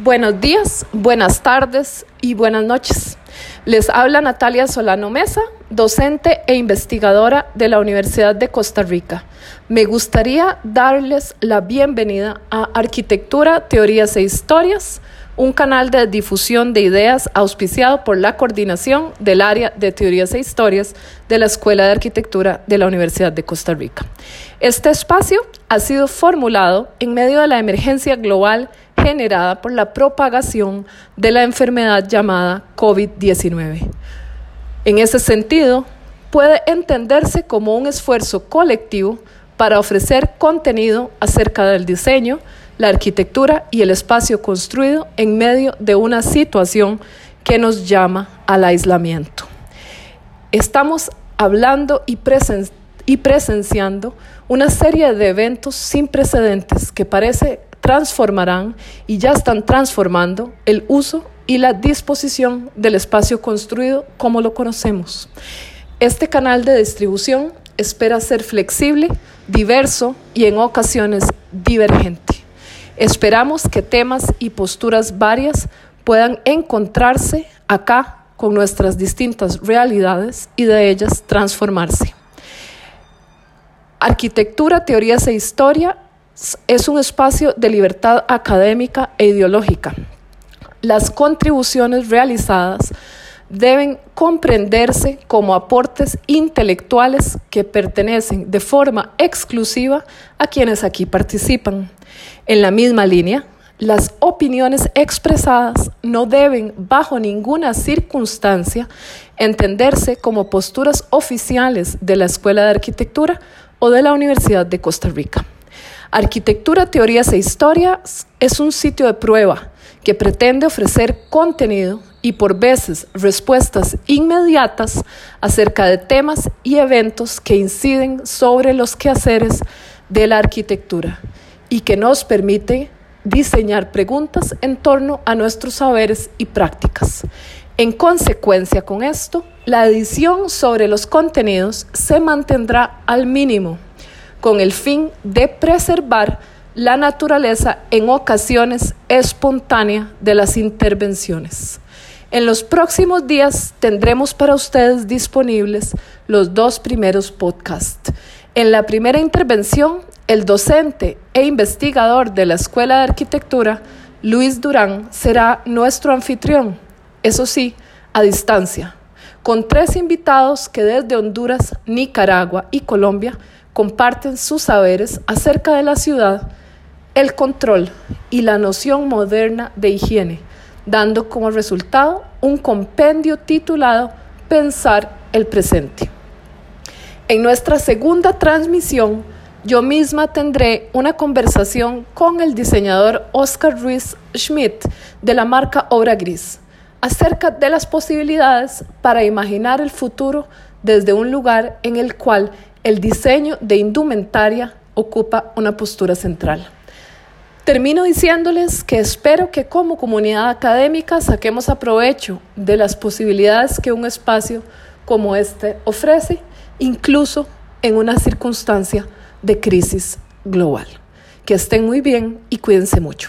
Buenos días, buenas tardes y buenas noches. Les habla Natalia Solano Mesa, docente e investigadora de la Universidad de Costa Rica. Me gustaría darles la bienvenida a Arquitectura, Teorías e Historias, un canal de difusión de ideas auspiciado por la coordinación del área de teorías e historias de la Escuela de Arquitectura de la Universidad de Costa Rica. Este espacio ha sido formulado en medio de la emergencia global generada por la propagación de la enfermedad llamada COVID-19. En ese sentido, puede entenderse como un esfuerzo colectivo para ofrecer contenido acerca del diseño, la arquitectura y el espacio construido en medio de una situación que nos llama al aislamiento. Estamos hablando y, presenciando una serie de eventos sin precedentes que parece transformarán y ya están transformando el uso y la disposición del espacio construido como lo conocemos. Este canal de distribución espera ser flexible, diverso y en ocasiones divergente. Esperamos que temas y posturas varias puedan encontrarse acá con nuestras distintas realidades y de ellas transformarse. Arquitectura, teorías e historia es un espacio de libertad académica e ideológica. Las contribuciones realizadas deben comprenderse como aportes intelectuales que pertenecen de forma exclusiva a quienes aquí participan. En la misma línea, las opiniones expresadas no deben, bajo ninguna circunstancia, entenderse como posturas oficiales de la Escuela de Arquitectura o de la Universidad de Costa Rica. Arquitectura, Teorías e Historias es un sitio de prueba que pretende ofrecer contenido y por veces respuestas inmediatas acerca de temas y eventos que inciden sobre los quehaceres de la arquitectura y que nos permite diseñar preguntas en torno a nuestros saberes y prácticas. En consecuencia con esto, la edición sobre los contenidos se mantendrá al mínimo, con el fin de preservar la naturaleza en ocasiones espontánea de las intervenciones. En los próximos días tendremos para ustedes disponibles los dos primeros podcasts. En la primera intervención, el docente e investigador de la Escuela de Arquitectura, Luis Durán, será nuestro anfitrión, eso sí, a distancia, con tres invitados que desde Honduras, Nicaragua y Colombia comparten sus saberes acerca de la ciudad, el control y la noción moderna de higiene dando como resultado un compendio titulado Pensar el presente. En nuestra segunda transmisión, yo misma tendré una conversación con el diseñador Oscar Ruiz Schmidt de la marca Obra Gris acerca de las posibilidades para imaginar el futuro desde un lugar en el cual el diseño de indumentaria ocupa una postura central. Termino diciéndoles que espero que como comunidad académica saquemos aprovecho de las posibilidades que un espacio como este ofrece, incluso en una circunstancia de crisis global. Que estén muy bien y cuídense mucho.